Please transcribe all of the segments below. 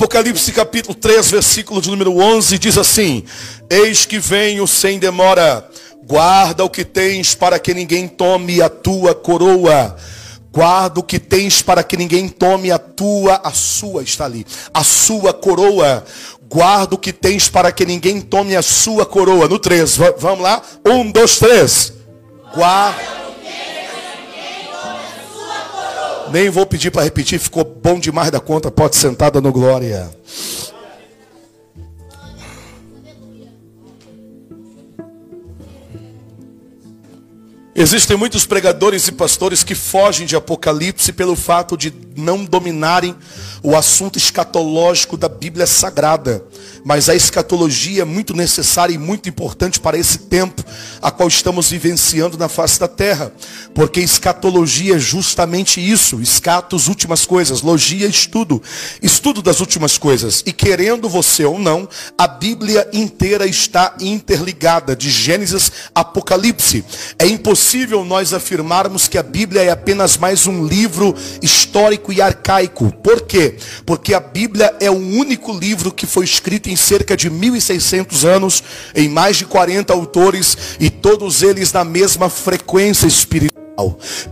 Apocalipse capítulo 3, versículo de número 11 diz assim: Eis que venho sem demora, guarda o que tens para que ninguém tome a tua coroa. Guarda o que tens para que ninguém tome a tua, a sua está ali, a sua coroa. Guarda o que tens para que ninguém tome a sua coroa. No 3, vamos lá? Um, dois, três. Guarda. Nem vou pedir para repetir, ficou bom demais da conta. Pode sentar dando glória. Existem muitos pregadores e pastores que fogem de Apocalipse pelo fato de não dominarem o assunto escatológico da Bíblia Sagrada. Mas a escatologia é muito necessária e muito importante para esse tempo a qual estamos vivenciando na face da terra. Porque escatologia é justamente isso. Escatos, últimas coisas. Logia, estudo. Estudo das últimas coisas. E querendo você ou não, a Bíblia inteira está interligada, de Gênesis a Apocalipse. É impossível nós afirmarmos que a Bíblia é apenas mais um livro histórico e arcaico. Por quê? Porque a Bíblia é o único livro que foi escrito em cerca de 1600 anos, em mais de 40 autores, e todos eles na mesma frequência espiritual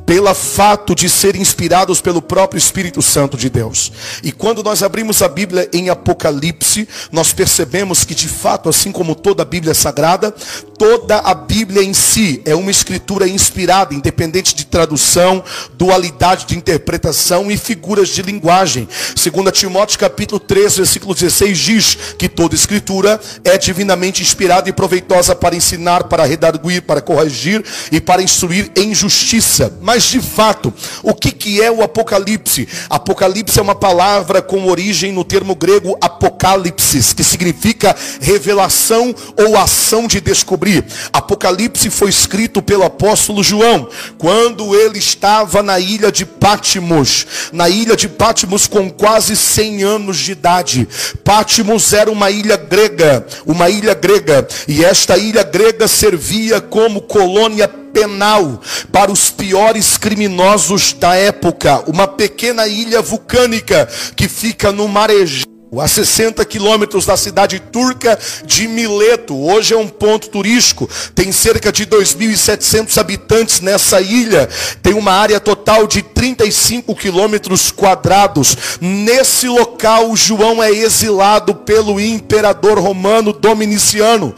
pela fato de serem inspirados pelo próprio Espírito Santo de Deus. E quando nós abrimos a Bíblia em Apocalipse, nós percebemos que de fato, assim como toda a Bíblia sagrada, toda a Bíblia em si é uma escritura inspirada, independente de tradução, dualidade de interpretação e figuras de linguagem. Segundo Timóteo capítulo 3, versículo 16 diz que toda escritura é divinamente inspirada e proveitosa para ensinar, para redarguir, para corrigir e para instruir em justiça justiça. Mas de fato, o que, que é o Apocalipse? Apocalipse é uma palavra com origem no termo grego apocalipsis, que significa revelação ou ação de descobrir. Apocalipse foi escrito pelo apóstolo João, quando ele estava na ilha de Pátimos, na ilha de Pátimos com quase 100 anos de idade. Pátimos era uma ilha grega, uma ilha grega, e esta ilha grega servia como colônia penal para os piores criminosos da época. Uma pequena ilha vulcânica que fica no marejão a 60 quilômetros da cidade turca de Mileto. Hoje é um ponto turístico. Tem cerca de 2.700 habitantes nessa ilha. Tem uma área total de 35 quilômetros quadrados. Nesse local, João é exilado pelo imperador romano Dominiciano.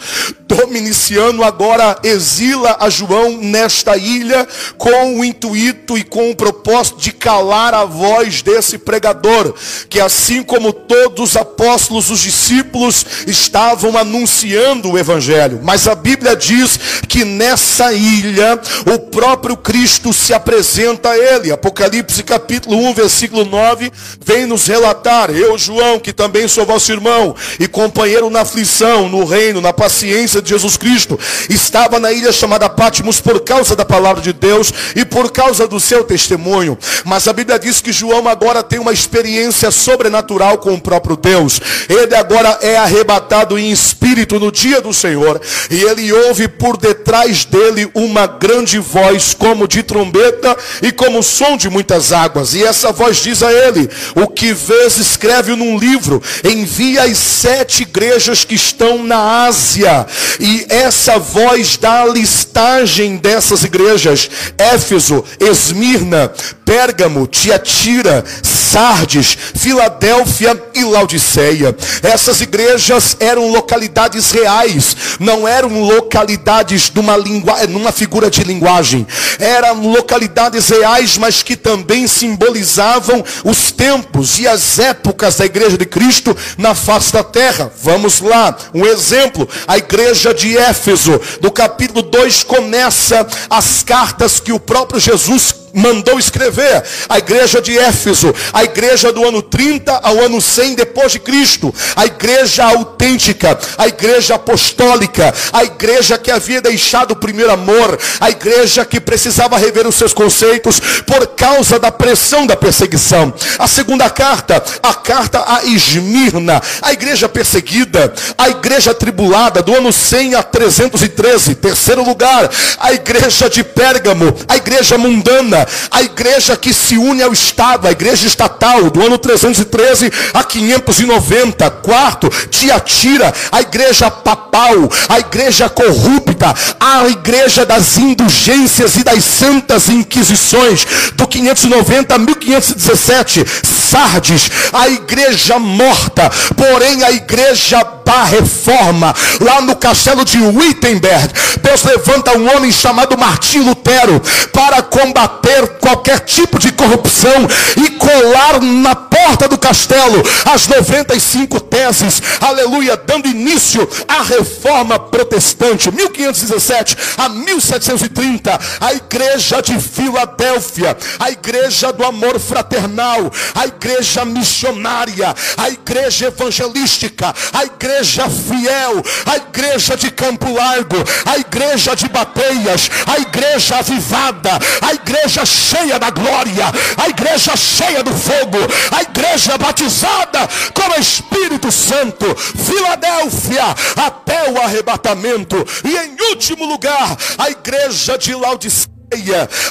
Dominiciano agora exila a João nesta ilha com o intuito e com o propósito de calar a voz desse pregador, que assim como todos os apóstolos, os discípulos estavam anunciando o evangelho. Mas a Bíblia diz que nessa ilha o próprio Cristo se apresenta a ele. Apocalipse capítulo 1, versículo 9, vem nos relatar: "Eu, João, que também sou vosso irmão e companheiro na aflição, no reino, na paciência de Jesus Cristo, estava na ilha chamada Patmos por causa da palavra de Deus e por causa do seu testemunho. Mas a Bíblia diz que João agora tem uma experiência sobrenatural com o próprio próprio Deus. Ele agora é arrebatado em espírito no dia do Senhor. E ele ouve por detrás dele uma grande voz, como de trombeta e como som de muitas águas. E essa voz diz a ele: O que vês, escreve num livro, envia as sete igrejas que estão na Ásia. E essa voz dá a listagem dessas igrejas: Éfeso, Esmirna, Pérgamo, Tiatira, Sardes, Filadélfia e Laodiceia. Essas igrejas eram localidades reais, não eram localidades numa, língua, numa figura de linguagem. Eram localidades reais, mas que também simbolizavam os tempos e as épocas da igreja de Cristo na face da terra. Vamos lá, um exemplo, a igreja de Éfeso, do capítulo 2 começa as cartas que o próprio Jesus mandou escrever a igreja de Éfeso, a igreja do ano 30 ao ano 100 depois de Cristo, a igreja autêntica, a igreja apostólica, a igreja que havia deixado o primeiro amor, a igreja que precisava rever os seus conceitos por causa da pressão da perseguição. A segunda carta, a carta a Esmirna, a igreja perseguida, a igreja tribulada do ano 100 a 313. Terceiro lugar, a igreja de Pérgamo, a igreja mundana, a igreja que se une ao Estado, a igreja estatal, do ano 313 a 500 590. Quarto, Tiatira, a igreja papal, a igreja corrupta, a igreja das indulgências e das santas inquisições, do 590 a 1517. Sardes, a igreja morta, porém a igreja da reforma, lá no castelo de Wittenberg, Deus levanta um homem chamado Martim Lutero para combater qualquer tipo de corrupção e colar na porta do castelo as 95 teses, aleluia, dando início à reforma protestante, 1517 a 1730, a igreja de Filadélfia, a igreja do amor fraternal, a igreja missionária, a igreja evangelística, a igreja fiel, a igreja de Campo Largo, a igreja de Bateias, a igreja avivada, a igreja cheia da glória, a igreja cheia do fogo, a igreja batizada com o Espírito Santo, Filadélfia, até o arrebatamento, e em último lugar, a igreja de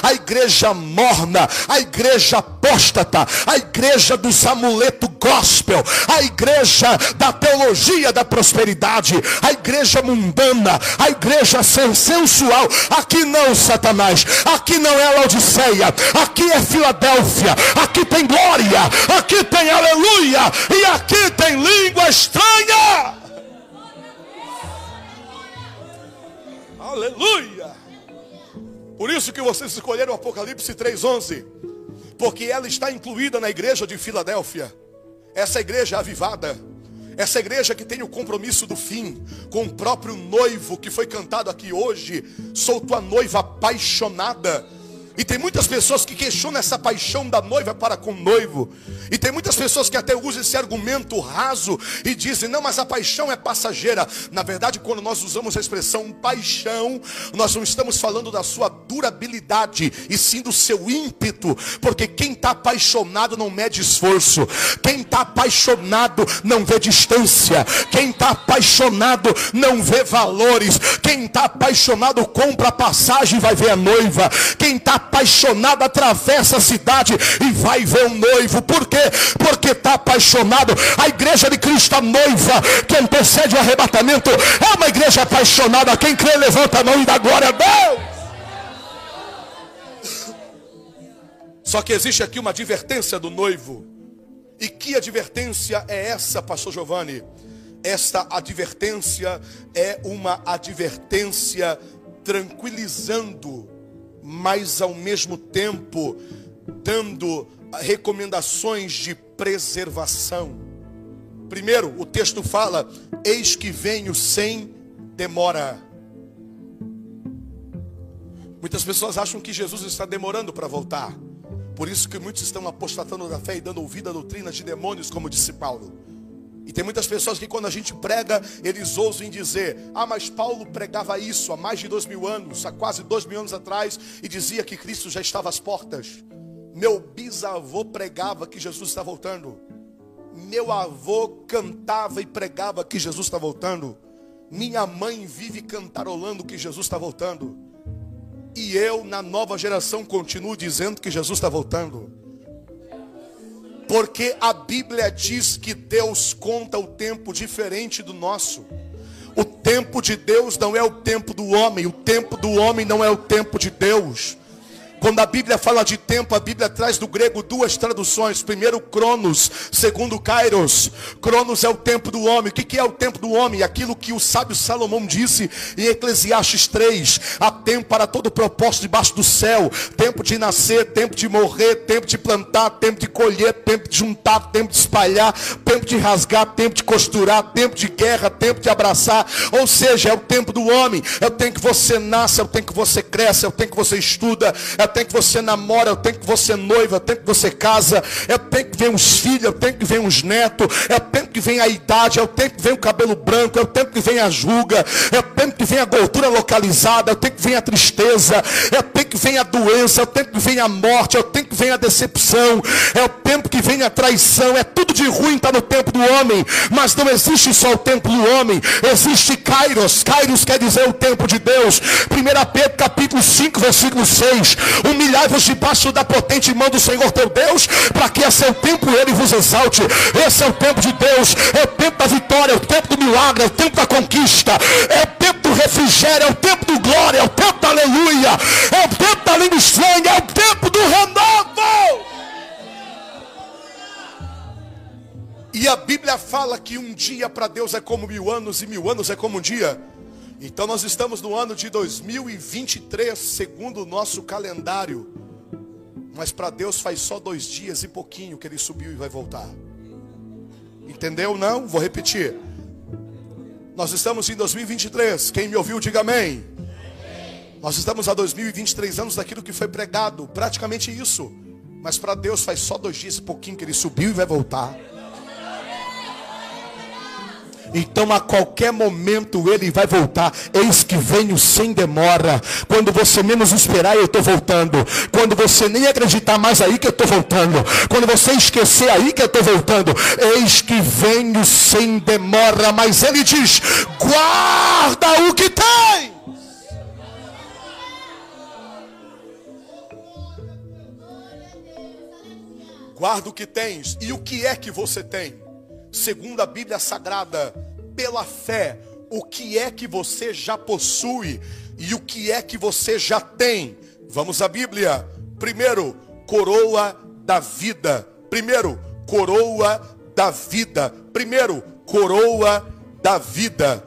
A igreja morna, a igreja apóstata, a igreja dos amuleto gospel, a igreja da teologia da prosperidade, a igreja mundana, a igreja sensual. Aqui não, Satanás, aqui não é Laodiceia, aqui é Filadélfia, aqui tem glória, aqui tem aleluia, e aqui tem língua estranha. Aleluia. Por isso que vocês escolheram Apocalipse 3:11, porque ela está incluída na igreja de Filadélfia. Essa igreja avivada, essa igreja que tem o compromisso do fim com o próprio noivo que foi cantado aqui hoje, sou tua noiva apaixonada. E tem muitas pessoas que questionam essa paixão da noiva para com o noivo. E tem muitas pessoas que até usam esse argumento raso e dizem: não, mas a paixão é passageira. Na verdade, quando nós usamos a expressão paixão, nós não estamos falando da sua durabilidade, e sim do seu ímpeto. Porque quem está apaixonado não mede esforço. Quem está apaixonado não vê distância. Quem está apaixonado não vê valores. Quem está apaixonado compra a passagem e vai ver a noiva. Quem está apaixonado atravessa a cidade e vai ver um noivo. Por quê? Porque está apaixonado. A igreja de Cristo, a noiva, que antecede o arrebatamento, é uma igreja apaixonada. Quem crê, levanta a mão e dá glória a Deus. Só que existe aqui uma advertência do noivo. E que advertência é essa, pastor Giovanni? Esta advertência é uma advertência tranquilizando mas ao mesmo tempo dando recomendações de preservação. Primeiro, o texto fala: Eis que venho sem demora. Muitas pessoas acham que Jesus está demorando para voltar. Por isso que muitos estão apostatando da fé e dando ouvido a doutrinas de demônios, como disse Paulo. E tem muitas pessoas que quando a gente prega, eles ousam dizer, ah, mas Paulo pregava isso há mais de dois mil anos, há quase dois mil anos atrás, e dizia que Cristo já estava às portas. Meu bisavô pregava que Jesus está voltando. Meu avô cantava e pregava que Jesus está voltando. Minha mãe vive cantarolando que Jesus está voltando. E eu, na nova geração, continuo dizendo que Jesus está voltando. Porque a Bíblia diz que Deus conta o tempo diferente do nosso. O tempo de Deus não é o tempo do homem, o tempo do homem não é o tempo de Deus. Quando a Bíblia fala de tempo, a Bíblia traz do grego duas traduções. Primeiro, Cronos. Segundo, Kairos. Cronos é o tempo do homem. O que é o tempo do homem? Aquilo que o sábio Salomão disse em Eclesiastes 3. Há tempo para todo propósito debaixo do céu. Tempo de nascer, tempo de morrer, tempo de plantar, tempo de colher, tempo de juntar, tempo de espalhar, tempo de rasgar, tempo de costurar, tempo de guerra, tempo de abraçar. Ou seja, é o tempo do homem. É o tempo que você nasce, é o tempo que você cresce, é o tempo que você estuda, é tempo que você namora, é o tempo que você noiva, é o tempo que você casa, é o tempo que vem os filhos, é o tempo que vem os netos, é o tempo que vem a idade, é o tempo que vem o cabelo branco, é o tempo que vem a julga, é o tempo que vem a gordura localizada, é o tempo que vem a tristeza, é o tempo que vem a doença, é o tempo que vem a morte, é o tempo que vem a decepção, é o tempo que vem a traição, é tudo de ruim está no tempo do homem, mas não existe só o tempo do homem, existe Kairos. Kairos quer dizer o tempo de Deus. 1 Pedro capítulo 5, versículo 6. Humilhai-vos debaixo da potente mão do Senhor teu Deus, para que a seu tempo ele vos exalte. Esse é o tempo de Deus, é o tempo da vitória, é o tempo do milagre, é o tempo da conquista, é o tempo do refrigério, é o tempo do glória, é o tempo da aleluia, é o tempo da língua estranha, é o tempo do renovo. E a Bíblia fala que um dia para Deus é como mil anos e mil anos é como um dia. Então nós estamos no ano de 2023, segundo o nosso calendário. Mas para Deus faz só dois dias e pouquinho que ele subiu e vai voltar. Entendeu? Não? Vou repetir. Nós estamos em 2023. Quem me ouviu, diga amém. Nós estamos há 2023 anos daquilo que foi pregado. Praticamente isso. Mas para Deus faz só dois dias e pouquinho que ele subiu e vai voltar. Então a qualquer momento ele vai voltar. Eis que venho sem demora. Quando você menos esperar, eu estou voltando. Quando você nem acreditar mais aí que eu estou voltando. Quando você esquecer aí que eu estou voltando. Eis que venho sem demora. Mas ele diz: guarda o que tem. Guarda o que tens. E o que é que você tem? Segundo a Bíblia Sagrada, pela fé, o que é que você já possui e o que é que você já tem. Vamos à Bíblia. Primeiro, coroa da vida. Primeiro, coroa da vida. Primeiro, coroa da vida.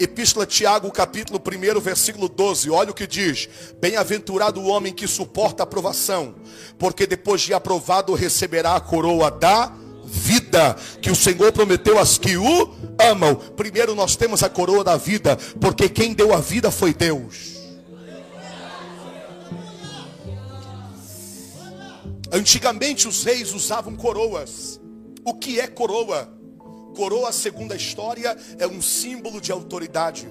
Epístola Tiago, capítulo 1, versículo 12. Olha o que diz: Bem-aventurado o homem que suporta a aprovação, porque depois de aprovado receberá a coroa da vida vida que o Senhor prometeu às que o amam. Primeiro nós temos a coroa da vida, porque quem deu a vida foi Deus. Antigamente os reis usavam coroas. O que é coroa? Coroa, segundo a história, é um símbolo de autoridade.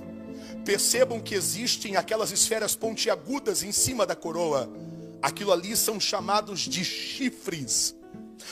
Percebam que existem aquelas esferas pontiagudas em cima da coroa. Aquilo ali são chamados de chifres.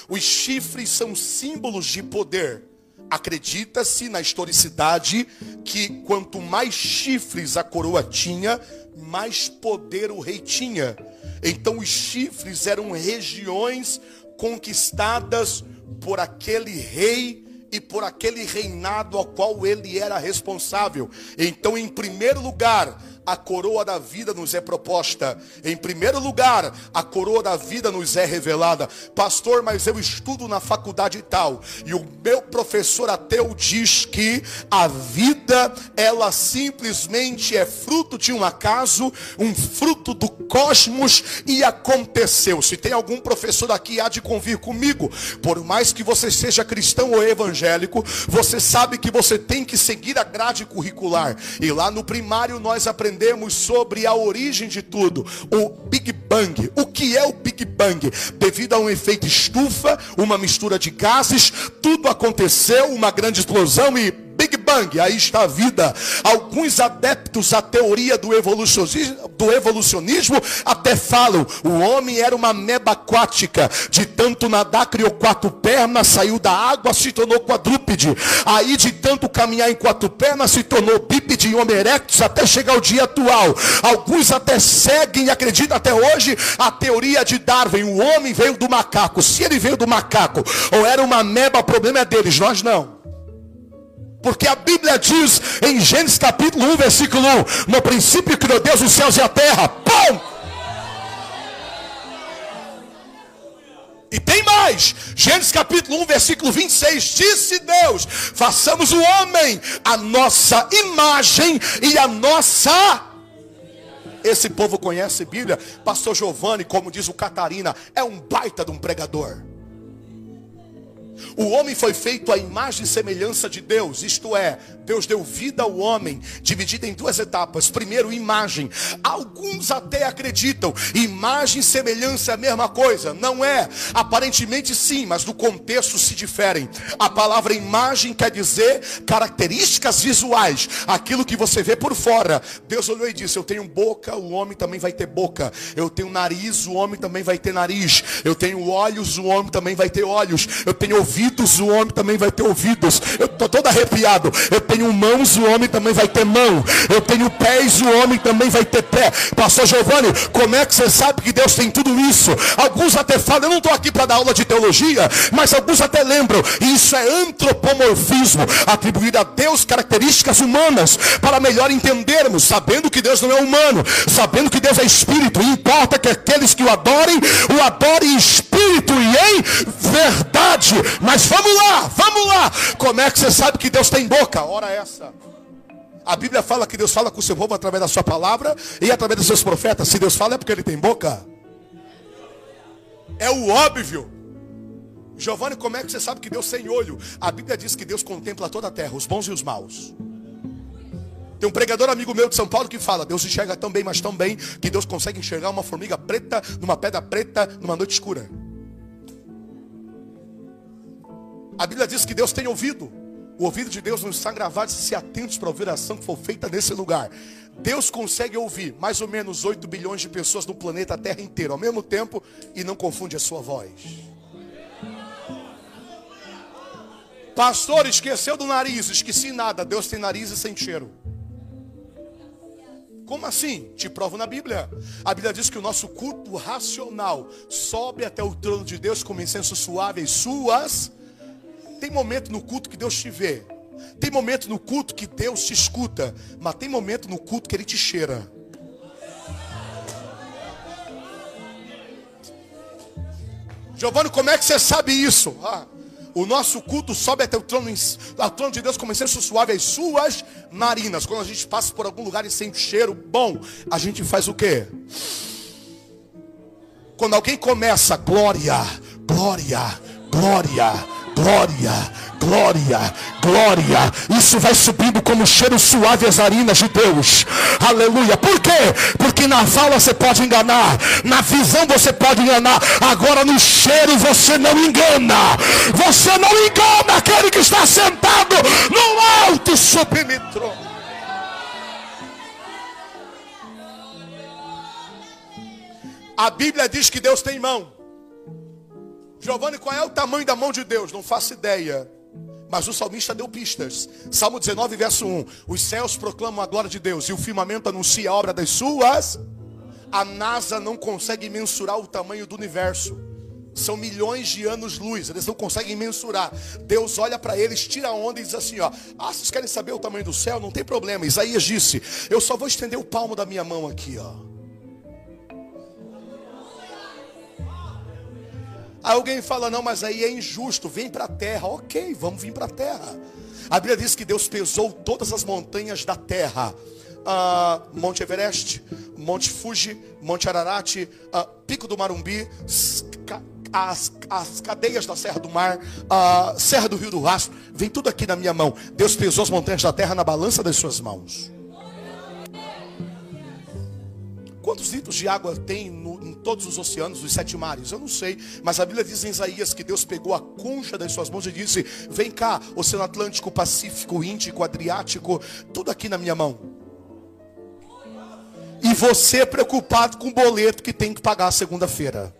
Os chifres são símbolos de poder. Acredita-se na historicidade que quanto mais chifres a coroa tinha, mais poder o rei tinha. Então os chifres eram regiões conquistadas por aquele rei e por aquele reinado ao qual ele era responsável. Então, em primeiro lugar, a coroa da vida nos é proposta. Em primeiro lugar, a coroa da vida nos é revelada. Pastor, mas eu estudo na faculdade tal. E o meu professor ateu diz que a vida, ela simplesmente é fruto de um acaso, um fruto do cosmos e aconteceu. Se tem algum professor aqui, há de convir comigo. Por mais que você seja cristão ou evangélico, você sabe que você tem que seguir a grade curricular. E lá no primário nós aprendemos aprendemos sobre a origem de tudo, o Big Bang. O que é o Big Bang? Devido a um efeito estufa, uma mistura de gases, tudo aconteceu, uma grande explosão e Big Bang, aí está a vida. Alguns adeptos à teoria do evolucionismo, do evolucionismo até falam: o homem era uma meba aquática, de tanto nadar criou quatro pernas, saiu da água, se tornou quadrúpede. Aí de tanto caminhar em quatro pernas, se tornou bípede e Homo erectus até chegar ao dia atual. Alguns até seguem e acreditam até hoje a teoria de Darwin: o homem veio do macaco. Se ele veio do macaco ou era uma meba, o problema é deles, nós não. Porque a Bíblia diz em Gênesis capítulo 1, versículo 1: No princípio criou Deus os céus e a terra. Pum! E tem mais. Gênesis capítulo 1, versículo 26. Disse Deus: façamos o homem a nossa imagem e a nossa. Esse povo conhece Bíblia. Pastor Giovanni, como diz o Catarina, é um baita de um pregador. O homem foi feito à imagem e semelhança de Deus, isto é, Deus deu vida ao homem, dividida em duas etapas. Primeiro, imagem. Alguns até acreditam, imagem e semelhança é a mesma coisa. Não é. Aparentemente sim, mas no contexto se diferem. A palavra imagem quer dizer características visuais, aquilo que você vê por fora. Deus olhou e disse: Eu tenho boca, o homem também vai ter boca. Eu tenho nariz, o homem também vai ter nariz. Eu tenho olhos, o homem também vai ter olhos. Eu tenho ouvidos, o homem também vai ter ouvidos. Eu estou todo arrepiado. Eu tenho mãos, o homem também vai ter mão. Eu tenho pés, o homem também vai ter pé. Pastor Giovanni, como é que você sabe que Deus tem tudo isso? Alguns até falam, eu não estou aqui para dar aula de teologia, mas alguns até lembram. Isso é antropomorfismo, atribuir a Deus características humanas, para melhor entendermos, sabendo que Deus não é humano, sabendo que Deus é espírito, e importa que aqueles que o adorem, o adorem em espírito Mas vamos lá, vamos lá. Como é que você sabe que Deus tem boca? Ora essa. A Bíblia fala que Deus fala com o seu povo através da sua palavra e através dos seus profetas. Se Deus fala é porque ele tem boca. É o óbvio. Giovanni, como é que você sabe que Deus tem olho? A Bíblia diz que Deus contempla toda a terra, os bons e os maus. Tem um pregador amigo meu de São Paulo que fala: Deus enxerga tão bem, mas tão bem, que Deus consegue enxergar uma formiga preta numa pedra preta numa noite escura. A Bíblia diz que Deus tem ouvido. O ouvido de Deus não está gravado se atentos para ouvir a ação que for feita nesse lugar. Deus consegue ouvir mais ou menos 8 bilhões de pessoas no planeta Terra inteiro ao mesmo tempo e não confunde a sua voz. Pastor, esqueceu do nariz, esqueci nada. Deus tem nariz e sem cheiro. Como assim? Te provo na Bíblia. A Bíblia diz que o nosso culto racional sobe até o trono de Deus com incenso suave e suas. Tem momento no culto que Deus te vê. Tem momento no culto que Deus te escuta. Mas tem momento no culto que Ele te cheira. Giovanni, como é que você sabe isso? Ah, o nosso culto sobe até o trono, ao trono de Deus como incenso suave as suas narinas. Quando a gente passa por algum lugar e sente cheiro bom, a gente faz o quê? Quando alguém começa, glória, glória, glória, glória, glória, glória. Isso vai subindo como cheiro suave às narinas de Deus. Aleluia. Por quê? Porque na fala você pode enganar, na visão você pode enganar. Agora no cheiro você não engana. Você não engana aquele que está sentado no alto sublime trono. A Bíblia diz que Deus tem mão. Giovanni, qual é o tamanho da mão de Deus? Não faço ideia. Mas o salmista deu pistas. Salmo 19, verso 1. Os céus proclamam a glória de Deus e o firmamento anuncia a obra das suas. A NASA não consegue mensurar o tamanho do universo. São milhões de anos-luz, eles não conseguem mensurar. Deus olha para eles, tira a onda e diz assim: ó, Ah, vocês querem saber o tamanho do céu? Não tem problema. Isaías disse: Eu só vou estender o palmo da minha mão aqui, ó. Aí alguém fala, não, mas aí é injusto, vem para a terra. Ok, vamos vir para a terra. A Bíblia diz que Deus pesou todas as montanhas da terra. Uh, Monte Everest, Monte Fuji, Monte Ararat, uh, Pico do Marumbi, as, as cadeias da Serra do Mar, a Serra do Rio do Rastro, vem tudo aqui na minha mão. Deus pesou as montanhas da terra na balança das suas mãos. Quantos litros de água tem no, em todos os oceanos, os sete mares? Eu não sei. Mas a Bíblia diz em Isaías que Deus pegou a concha das suas mãos e disse: Vem cá, Oceano Atlântico, Pacífico, Índico, Adriático, tudo aqui na minha mão. E você preocupado com o boleto que tem que pagar segunda-feira.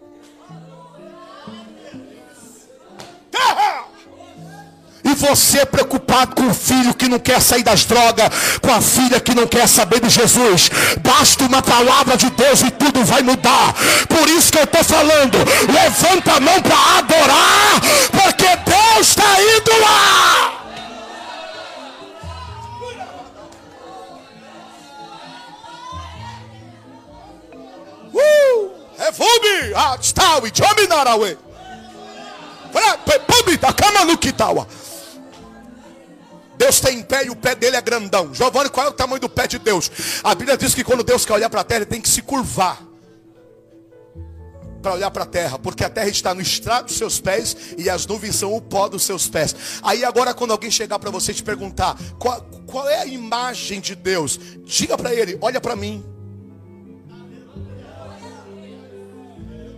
Você preocupado com o filho que não quer sair das drogas, com a filha que não quer saber de Jesus. Basta uma palavra de Deus e tudo vai mudar. Por isso que eu estou falando. Levanta a mão para adorar, porque Deus está indo lá. Uh! Revume! Ah, está, we jumping that away. Pumbi, Deus tem em pé e o pé dele é grandão. Giovanni, qual é o tamanho do pé de Deus? A Bíblia diz que quando Deus quer olhar para a terra, ele tem que se curvar para olhar para a terra, porque a terra está no estrado dos seus pés e as nuvens são o pó dos seus pés. Aí agora quando alguém chegar para você e te perguntar qual, qual é a imagem de Deus, diga para ele, olha para mim.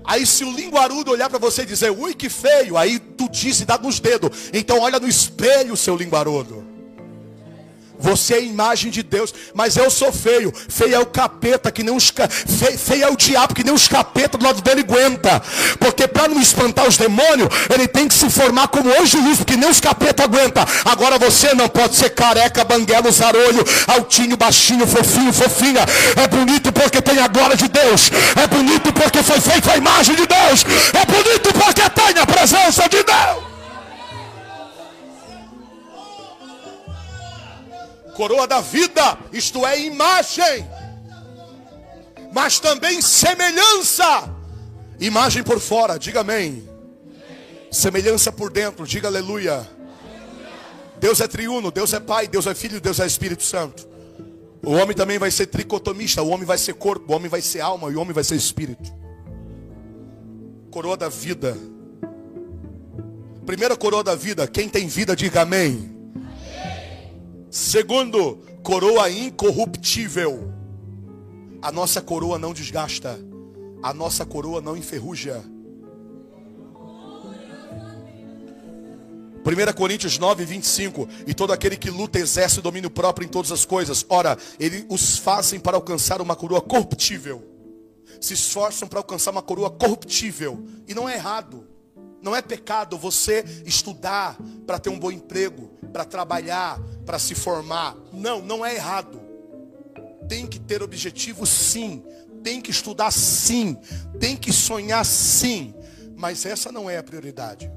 Aí se o linguarudo olhar para você e dizer, ui que feio, aí tu diz e dá nos dedos. Então olha no espelho, seu linguarudo. Você é imagem de Deus, mas eu sou feio. Feio é o capeta, que nem os feio, feio é o diabo, que nem os capeta do lado dele aguenta. Porque para não espantar os demônios, ele tem que se formar como hoje isso, que nem os capeta aguenta. Agora você não pode ser careca, banguelo, zarolho, altinho, baixinho, fofinho, fofinha. É bonito porque tem a glória de Deus. É bonito porque foi feito a imagem de Deus. É bonito porque tem a presença de Deus. Coroa da vida, isto é, imagem, mas também semelhança. Imagem por fora, diga amém. Semelhança por dentro, diga aleluia. Deus é triuno, Deus é Pai, Deus é Filho, Deus é Espírito Santo. O homem também vai ser tricotomista, o homem vai ser corpo, o homem vai ser alma e o homem vai ser espírito. Coroa da vida. Primeira coroa da vida, quem tem vida, diga amém. Segundo, coroa incorruptível. A nossa coroa não desgasta. A nossa coroa não enferruja. 1 Coríntios 9, 25. E todo aquele que luta exerce o domínio próprio em todas as coisas. Ora, eles os fazem para alcançar uma coroa corruptível. Se esforçam para alcançar uma coroa corruptível. E não é errado. Não é pecado você estudar para ter um bom emprego, para trabalhar, para se formar. Não, não é errado. Tem que ter objetivo sim, tem que estudar sim, tem que sonhar sim, mas essa não é a prioridade.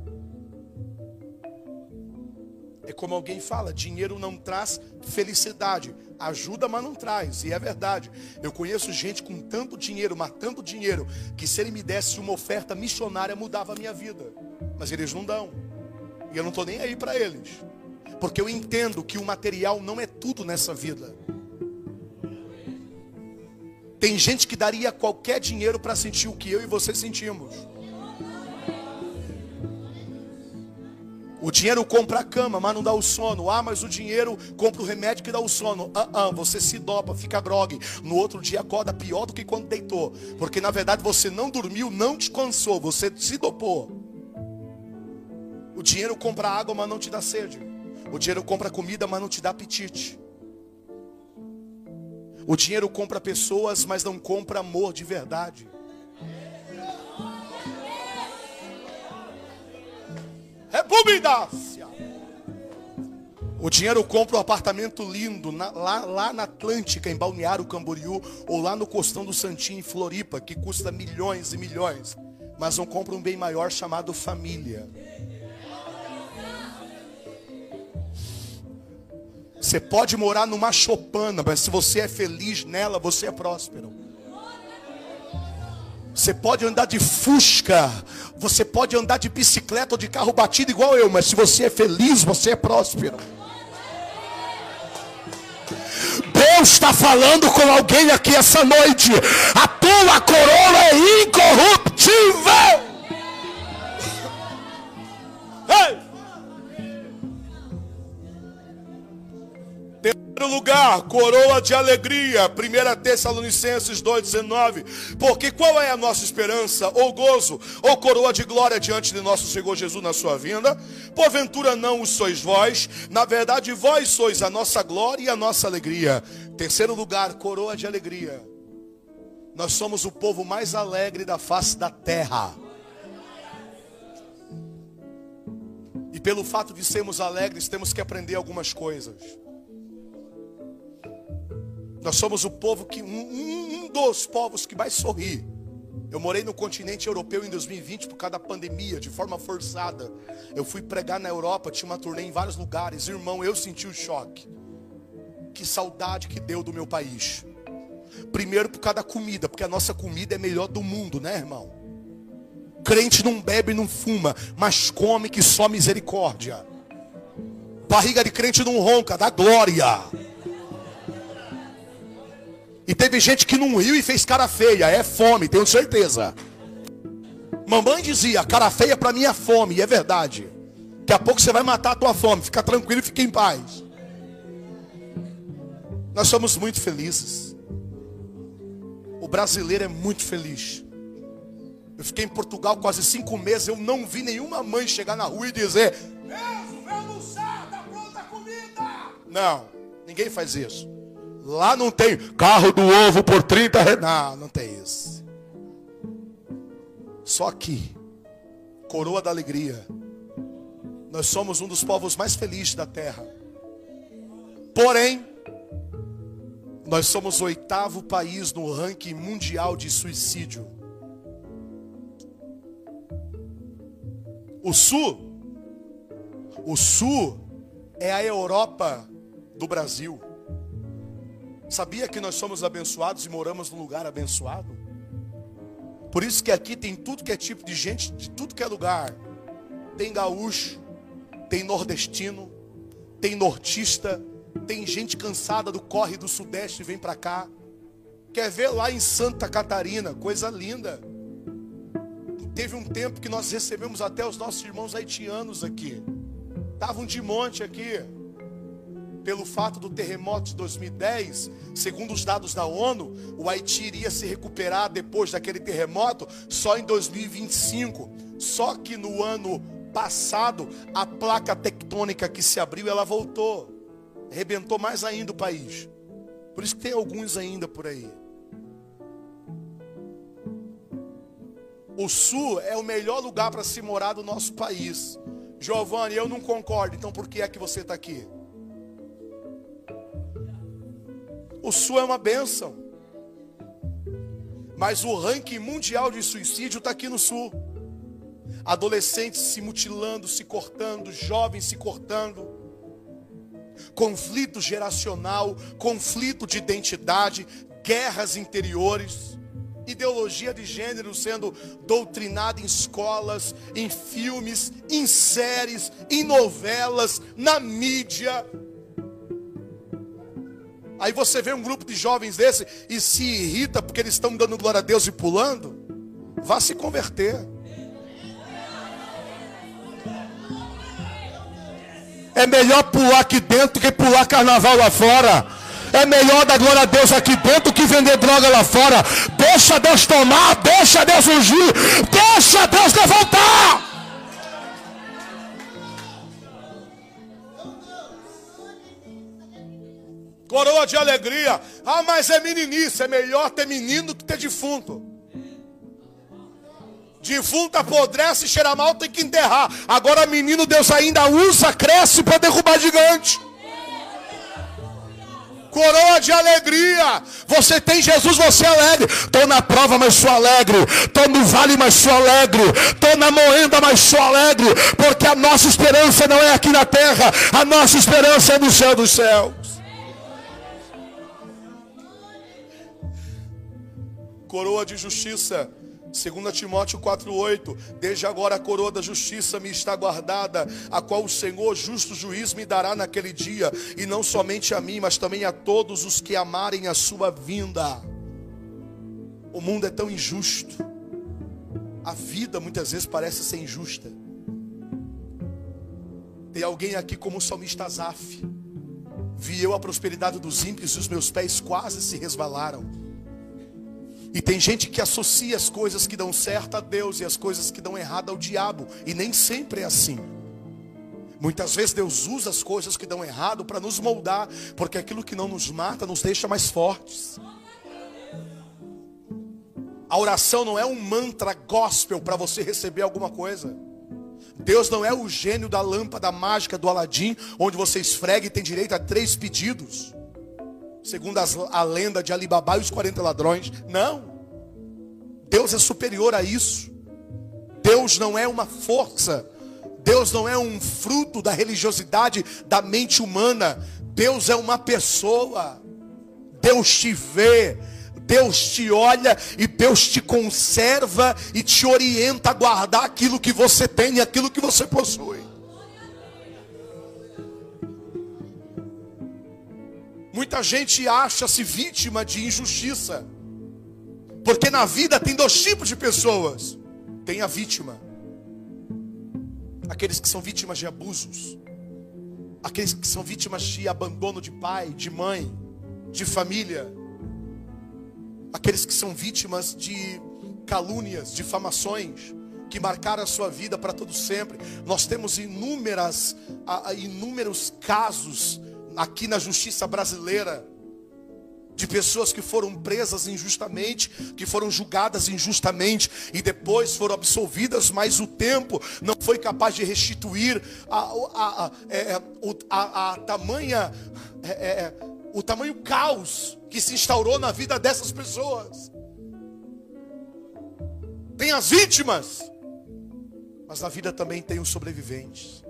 É como alguém fala, dinheiro não traz felicidade. Ajuda, mas não traz. E é verdade. Eu conheço gente com tanto dinheiro, mas tanto dinheiro, que se ele me desse uma oferta missionária, mudava a minha vida. Mas eles não dão. E eu não estou nem aí para eles. Porque eu entendo que o material não é tudo nessa vida. Tem gente que daria qualquer dinheiro para sentir o que eu e você sentimos. O dinheiro compra a cama, mas não dá o sono. Ah, mas o dinheiro compra o remédio que dá o sono. Ah, ah, você se dopa, fica grogue. No outro dia acorda pior do que quando deitou. Porque na verdade você não dormiu, não descansou, você se dopou. O dinheiro compra água, mas não te dá sede. O dinheiro compra comida, mas não te dá apetite. O dinheiro compra pessoas, mas não compra amor de verdade. Repubidácia. O dinheiro compra um apartamento lindo na, lá, lá na Atlântica, em Balneário Camboriú, ou lá no Costão do Santinho, em Floripa, que custa milhões e milhões, mas não compra um bem maior chamado família. Você pode morar numa chopana, mas se você é feliz nela, você é próspero. Você pode andar de fusca, você pode andar de bicicleta ou de carro batido igual eu, mas se você é feliz, você é próspero. Deus está falando com alguém aqui essa noite. A tua coroa é incorruptível. Terceiro lugar, coroa de alegria. 1 Tessalonicenses 2,19. Porque qual é a nossa esperança, ou gozo, ou coroa de glória diante de nosso Senhor Jesus na sua vinda? Porventura não os sois vós, na verdade vós sois a nossa glória e a nossa alegria. Terceiro lugar, coroa de alegria. Nós somos o povo mais alegre da face da terra. E pelo fato de sermos alegres, temos que aprender algumas coisas. Nós somos o povo que um, um dos povos que mais sorri. Eu morei no continente europeu em 2020 por causa da pandemia, de forma forçada. Eu fui pregar na Europa, tinha uma turnê em vários lugares. Irmão, eu senti o choque. Que saudade que deu do meu país. Primeiro por causa da comida, porque a nossa comida é melhor do mundo, né, irmão? Crente não bebe, não fuma, mas come que só misericórdia. Barriga de crente não ronca, dá glória. E teve gente que não riu e fez cara feia. É fome, tenho certeza. Mamãe dizia, cara feia para mim é fome. E é verdade. Daqui a pouco você vai matar a tua fome. Fica tranquilo e fica em paz. Nós somos muito felizes. O brasileiro é muito feliz. Eu fiquei em Portugal quase cinco meses. Eu não vi nenhuma mãe chegar na rua e dizer: meu não está pronta a comida. Não. Ninguém faz isso. Lá não tem carro do ovo por 30 reais. Não, não tem isso. Só aqui, coroa da alegria. Nós somos um dos povos mais felizes da terra. Porém, nós somos o oitavo país no ranking mundial de suicídio. O Sul, o Sul é a Europa do Brasil. Sabia que nós somos abençoados e moramos num lugar abençoado? Por isso que aqui tem tudo que é tipo de gente, de tudo que é lugar. Tem gaúcho, tem nordestino, tem nortista, tem gente cansada do corre do sudeste e vem para cá. Quer ver lá em Santa Catarina, coisa linda. Teve um tempo que nós recebemos até os nossos irmãos haitianos aqui. Estavam de monte aqui pelo fato do terremoto de 2010, segundo os dados da ONU, o Haiti iria se recuperar depois daquele terremoto só em 2025. Só que no ano passado, a placa tectônica que se abriu, ela voltou. Rebentou mais ainda o país. Por isso que tem alguns ainda por aí. O sul é o melhor lugar para se morar do nosso país. Giovanni, eu não concordo, então por que é que você está aqui? O Sul é uma bênção. Mas o ranking mundial de suicídio está aqui no Sul. Adolescentes se mutilando, se cortando, jovens se cortando. Conflito geracional, conflito de identidade, guerras interiores, ideologia de gênero sendo doutrinada em escolas, em filmes, em séries, em novelas, na mídia. Aí você vê um grupo de jovens desse e se irrita porque eles estão dando glória a Deus e pulando. Vá se converter. É melhor pular aqui dentro que pular carnaval lá fora. É melhor dar glória a Deus aqui dentro que vender droga lá fora. Deixa Deus tomar, deixa Deus ungir, deixa Deus levantar. Coroa de alegria. Ah, mas é meninice. É melhor ter menino que ter defunto. Defunto apodrece, cheira mal, tem que enterrar. Agora menino Deus ainda usa, cresce para derrubar gigante. Coroa de alegria. Você tem Jesus, você é alegre. Estou na prova, mas sou alegre. Estou no vale, mas sou alegre. Estou na moenda, mas sou alegre. Porque a nossa esperança não é aqui na terra. A nossa esperança é no céu dos céus. Coroa de justiça. 2 Timóteo 4,8: Desde agora a coroa da justiça me está guardada, a qual o Senhor, justo juiz, me dará naquele dia, e não somente a mim, mas também a todos os que amarem a sua vinda. O mundo é tão injusto, a vida muitas vezes parece ser injusta. Tem alguém aqui como o salmista Azaf, vi eu a prosperidade dos ímpios e os meus pés quase se resvalaram. E tem gente que associa as coisas que dão certo a Deus e as coisas que dão errado ao diabo. E nem sempre é assim. Muitas vezes Deus usa as coisas que dão errado para nos moldar, porque aquilo que não nos mata nos deixa mais fortes. A oração não é um mantra gospel para você receber alguma coisa. Deus não é o gênio da lâmpada mágica do Aladim, onde você esfrega e tem direito a três pedidos segundo as, a lenda de Alibaba e os 40 ladrões. Não. Deus é superior a isso. Deus não é uma força. Deus não é um fruto da religiosidade da mente humana. Deus é uma pessoa. Deus te vê. Deus te olha e Deus te conserva e te orienta a guardar aquilo que você tem e aquilo que você possui. Muita gente acha-se vítima de injustiça. Porque na vida tem dois tipos de pessoas: tem a vítima, aqueles que são vítimas de abusos, aqueles que são vítimas de abandono de pai, de mãe, de família, aqueles que são vítimas de calúnias, difamações, que marcaram a sua vida para todo sempre. Nós temos inúmeras, inúmeros casos aqui na justiça brasileira de pessoas que foram presas injustamente, que foram julgadas injustamente e depois foram absolvidas, mas o tempo não foi capaz de restituir a, a, a, é, é, a, a tamanha, é, é, o tamanho caos que se instaurou na vida dessas pessoas. Tem as vítimas, mas na vida também tem os sobreviventes.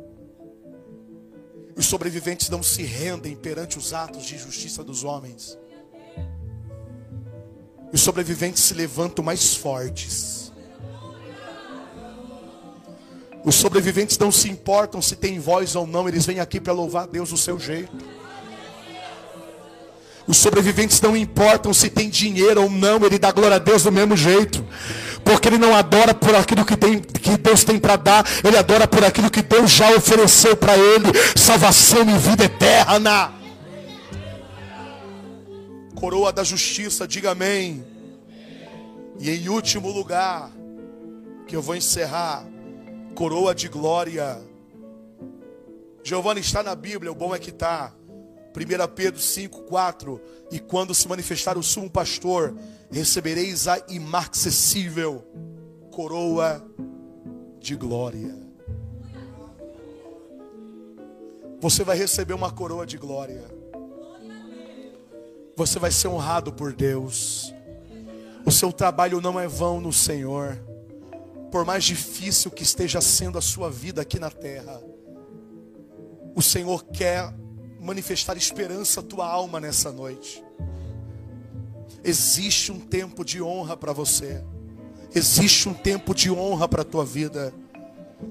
Os sobreviventes não se rendem perante os atos de injustiça dos homens. Os sobreviventes se levantam mais fortes. Os sobreviventes não se importam se tem voz ou não, eles vêm aqui para louvar Deus do seu jeito. Os sobreviventes não importam se tem dinheiro ou não, ele dá glória a Deus do mesmo jeito. Porque ele não adora por aquilo que, tem, que Deus tem para dar, ele adora por aquilo que Deus já ofereceu para ele salvação e vida eterna coroa da justiça, diga amém. E em último lugar, que eu vou encerrar, coroa de glória. Giovanni está na Bíblia, o bom é que está. 1 Pedro 5, 4. E quando se manifestar o sumo pastor, recebereis a imarcessível coroa de glória. Você vai receber uma coroa de glória. Você vai ser honrado por Deus. O seu trabalho não é vão no Senhor. Por mais difícil que esteja sendo a sua vida aqui na terra, o Senhor quer manifestar esperança à tua alma nessa noite. Existe um tempo de honra para você. Existe um tempo de honra para a tua vida.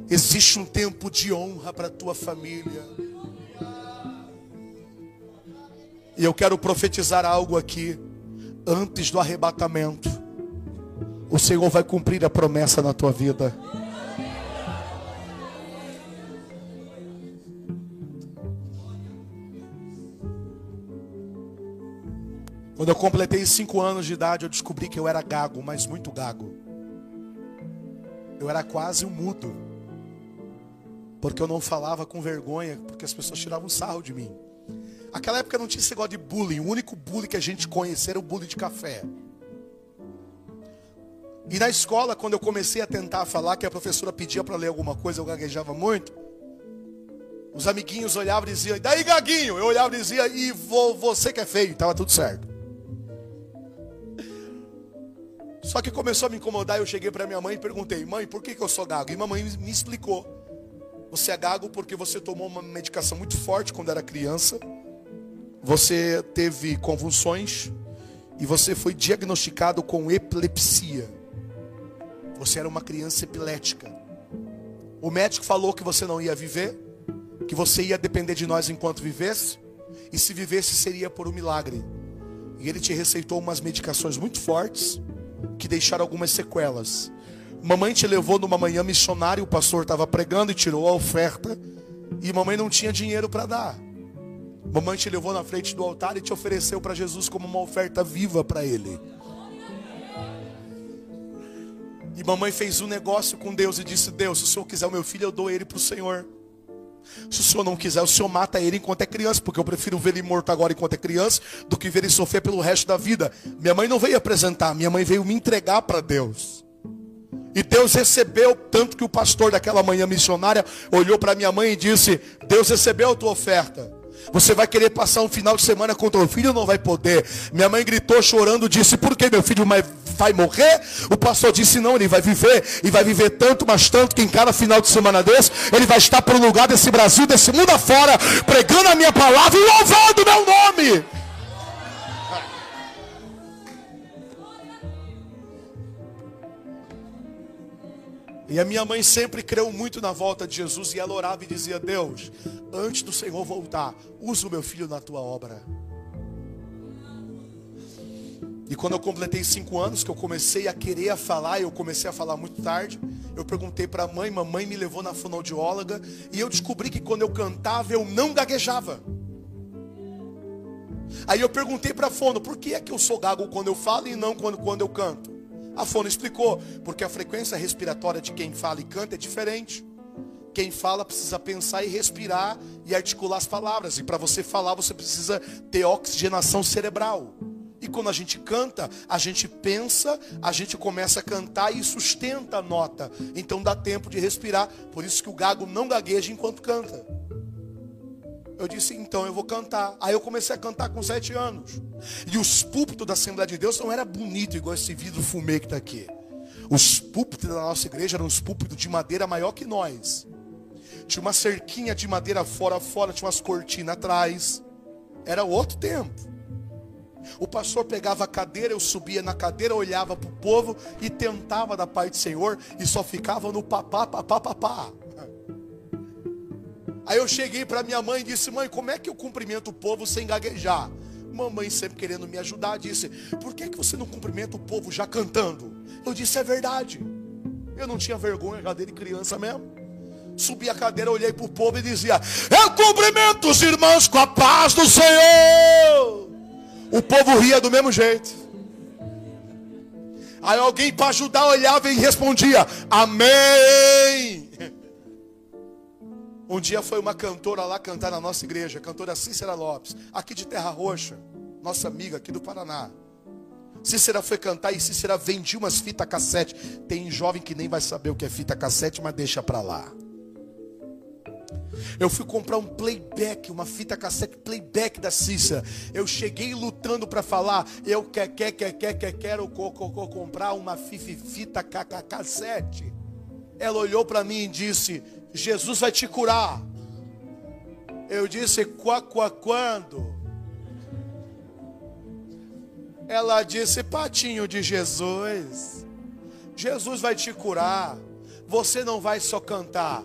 Existe um tempo de honra para a tua família. E eu quero profetizar algo aqui. Antes do arrebatamento, o Senhor vai cumprir a promessa na tua vida. Quando eu completei cinco anos de idade, eu descobri que eu era gago, mas muito gago. Eu era quase um mudo. Porque eu não falava com vergonha, porque as pessoas tiravam sarro de mim. Aquela época não tinha esse negócio de bullying. O único bullying que a gente conhecia era o bullying de café. E na escola, quando eu comecei a tentar falar, que a professora pedia para ler alguma coisa, eu gaguejava muito. Os amiguinhos olhavam e diziam, e daí gaguinho? Eu olhava e dizia, e você que é feio, estava tudo certo. Só que começou a me incomodar, eu cheguei para minha mãe e perguntei, mãe, por que, que eu sou gago? E mamãe me explicou. Você é gago porque você tomou uma medicação muito forte quando era criança você teve convulsões e você foi diagnosticado com epilepsia. Você era uma criança epilética. O médico falou que você não ia viver, que você ia depender de nós enquanto vivesse, e se vivesse seria por um milagre. E ele te receitou umas medicações muito fortes que deixaram algumas sequelas. Mamãe te levou numa manhã missionária, o pastor estava pregando e tirou a oferta, e mamãe não tinha dinheiro para dar. Mamãe te levou na frente do altar e te ofereceu para Jesus como uma oferta viva para Ele. E mamãe fez um negócio com Deus e disse: Deus, se o Senhor quiser o meu filho, eu dou ele para o Senhor. Se o Senhor não quiser, o Senhor mata ele enquanto é criança, porque eu prefiro ver ele morto agora enquanto é criança do que ver ele sofrer pelo resto da vida. Minha mãe não veio apresentar, minha mãe veio me entregar para Deus. E Deus recebeu, tanto que o pastor daquela manhã missionária olhou para minha mãe e disse: Deus recebeu a tua oferta. Você vai querer passar um final de semana com teu filho? Não vai poder. Minha mãe gritou chorando, disse: Por que meu filho vai morrer? O pastor disse: Não, ele vai viver. E vai viver tanto, mas tanto, que em cada final de semana desse, ele vai estar por um lugar desse Brasil, desse mundo afora, pregando a minha palavra e louvando o meu nome. E a minha mãe sempre creu muito na volta de Jesus e ela orava e dizia: Deus, antes do Senhor voltar, usa o meu filho na tua obra. E quando eu completei cinco anos, que eu comecei a querer a falar, eu comecei a falar muito tarde, eu perguntei para a mãe, mamãe me levou na fonoaudióloga, e eu descobri que quando eu cantava, eu não gaguejava. Aí eu perguntei para a fono, por que é que eu sou gago quando eu falo e não quando, quando eu canto? A fono explicou, porque a frequência respiratória de quem fala e canta é diferente. quem fala precisa pensar e respirar e articular as palavras. E para você falar, você precisa ter oxigenação cerebral. E quando a gente canta, a gente pensa, a gente começa a cantar e sustenta a nota. Então dá tempo de respirar. Por isso que o gago não gagueja enquanto canta. Eu disse, então eu vou cantar. Aí eu comecei a cantar com sete anos. E os púlpitos da Assembleia de Deus não era bonito igual esse vidro fumê que está aqui. Os púlpitos da nossa igreja eram os púlpitos de madeira maior que nós. Tinha uma cerquinha de madeira fora, fora, tinha umas cortinas atrás. Era outro tempo. O pastor pegava a cadeira, eu subia na cadeira, olhava para o povo e tentava da parte do Senhor e só ficava no papá, papá, papá. Aí eu cheguei para minha mãe e disse: Mãe, como é que eu cumprimento o povo sem gaguejar? Mamãe, sempre querendo me ajudar, disse: Por que, que você não cumprimenta o povo já cantando? Eu disse: É verdade. Eu não tinha vergonha já dele criança mesmo. Subi a cadeira, olhei para o povo e dizia: Eu cumprimento os irmãos com a paz do Senhor. O povo ria do mesmo jeito. Aí alguém para ajudar olhava e respondia: Amém. Um dia foi uma cantora lá cantar na nossa igreja, cantora Cícera Lopes, aqui de Terra Roxa, nossa amiga aqui do Paraná. Cícera foi cantar e Cícera vendia umas fitas cassete. Tem jovem que nem vai saber o que é fita cassete, mas deixa pra lá. Eu fui comprar um playback, uma fita cassete playback da Cícera. Eu cheguei lutando para falar, eu quer, quer, quer, quer, quer, quero co, co, co, comprar uma fita cassete. Ela olhou para mim e disse: Jesus vai te curar. Eu disse, quá, quá, quando? Ela disse, patinho de Jesus. Jesus vai te curar. Você não vai só cantar,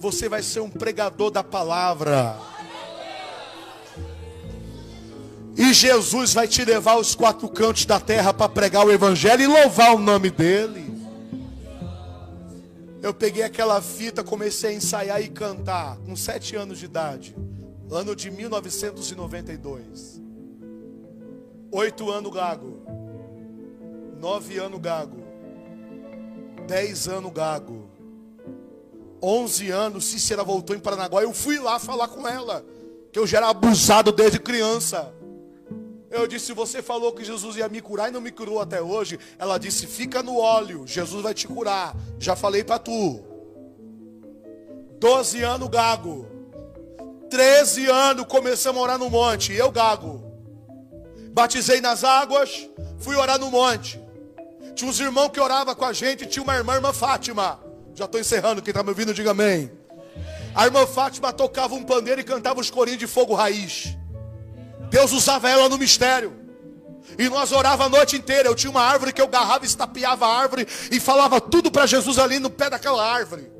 você vai ser um pregador da palavra. E Jesus vai te levar aos quatro cantos da terra para pregar o evangelho e louvar o nome dele. Eu peguei aquela fita, comecei a ensaiar e cantar com sete anos de idade, ano de 1992. Oito anos gago, nove anos gago, dez anos gago, onze anos. Cícera voltou em Paranaguá. Eu fui lá falar com ela, que eu já era abusado desde criança. Eu disse: Você falou que Jesus ia me curar e não me curou até hoje. Ela disse: Fica no óleo, Jesus vai te curar. Já falei para tu. Doze anos gago. Treze anos começamos a orar no monte. Eu gago. Batizei nas águas. Fui orar no monte. Tinha uns irmãos que oravam com a gente. Tinha uma irmã, irmã Fátima. Já estou encerrando. Quem está me ouvindo, diga amém. A irmã Fátima tocava um pandeiro e cantava os corinhos de fogo raiz. Deus usava ela no mistério. E nós orava a noite inteira. Eu tinha uma árvore que eu garrava, estapeava a árvore e falava tudo para Jesus ali no pé daquela árvore.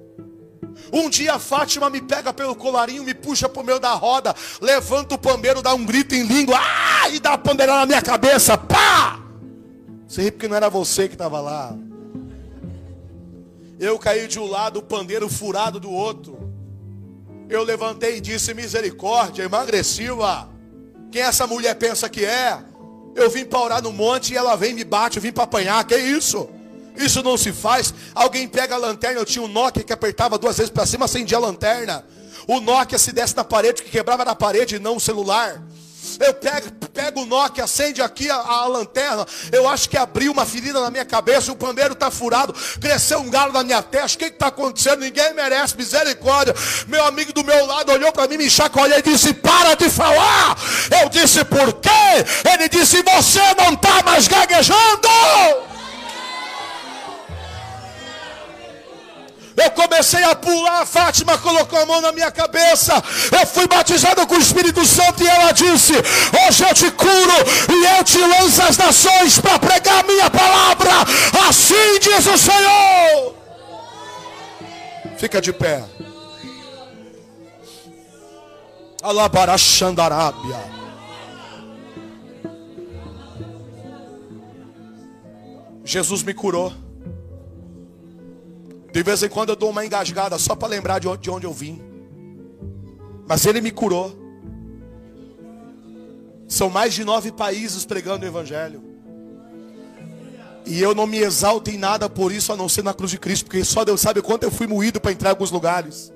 Um dia a Fátima me pega pelo colarinho, me puxa pro meio da roda, levanta o pandeiro, dá um grito em língua, ah! e dá a pandeirada na minha cabeça, pá! Ri porque não era você que estava lá. Eu caí de um lado, o pandeiro furado do outro. Eu levantei e disse: Misericórdia, emagreciva. Quem essa mulher pensa que é? Eu vim para orar no monte e ela vem e me bate, eu vim para apanhar. Que isso? Isso não se faz. Alguém pega a lanterna, eu tinha um Nokia que apertava duas vezes para cima, acendia a lanterna. O Nokia se desse na parede, que quebrava na parede e não o celular. Eu pego, pego o Nokia, acende aqui a, a, lanterna. Eu acho que abriu uma ferida na minha cabeça. O pandeiro está furado. Cresceu um galo na minha testa. O que está acontecendo? Ninguém merece misericórdia. Meu amigo do meu lado olhou para mim, me chacoalhou e disse: Para de falar. Eu disse: Por quê? Ele disse: Você não está mais gaguejando. Eu comecei a pular, a Fátima colocou a mão na minha cabeça. Eu fui batizado com o Espírito Santo e ela disse: Hoje eu te curo e eu te lanço as nações para pregar a minha palavra. Assim diz o Senhor. Fica de pé. Alabarachandarábia. Jesus me curou. De vez em quando eu dou uma engasgada só para lembrar de onde, de onde eu vim. Mas ele me curou. São mais de nove países pregando o Evangelho. E eu não me exalto em nada por isso, a não ser na cruz de Cristo, porque só Deus sabe quanto eu fui moído para entrar em alguns lugares.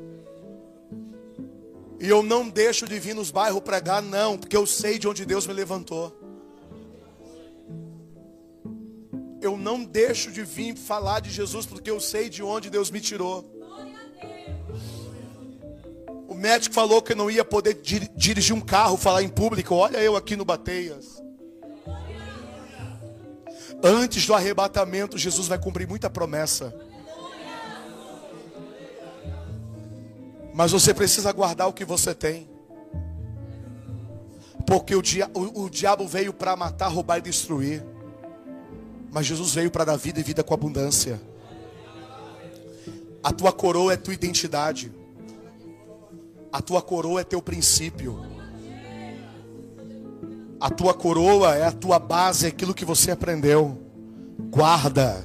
E eu não deixo de vir nos bairros pregar, não, porque eu sei de onde Deus me levantou. Eu não deixo de vir falar de Jesus porque eu sei de onde Deus me tirou. O médico falou que eu não ia poder dir dirigir um carro, falar em público. Olha eu aqui no Bateias. Antes do arrebatamento, Jesus vai cumprir muita promessa. Mas você precisa guardar o que você tem. Porque o, dia, o, o diabo veio para matar, roubar e destruir. Mas Jesus veio para dar vida e vida com abundância. A tua coroa é tua identidade. A tua coroa é teu princípio. A tua coroa é a tua base, é aquilo que você aprendeu. Guarda.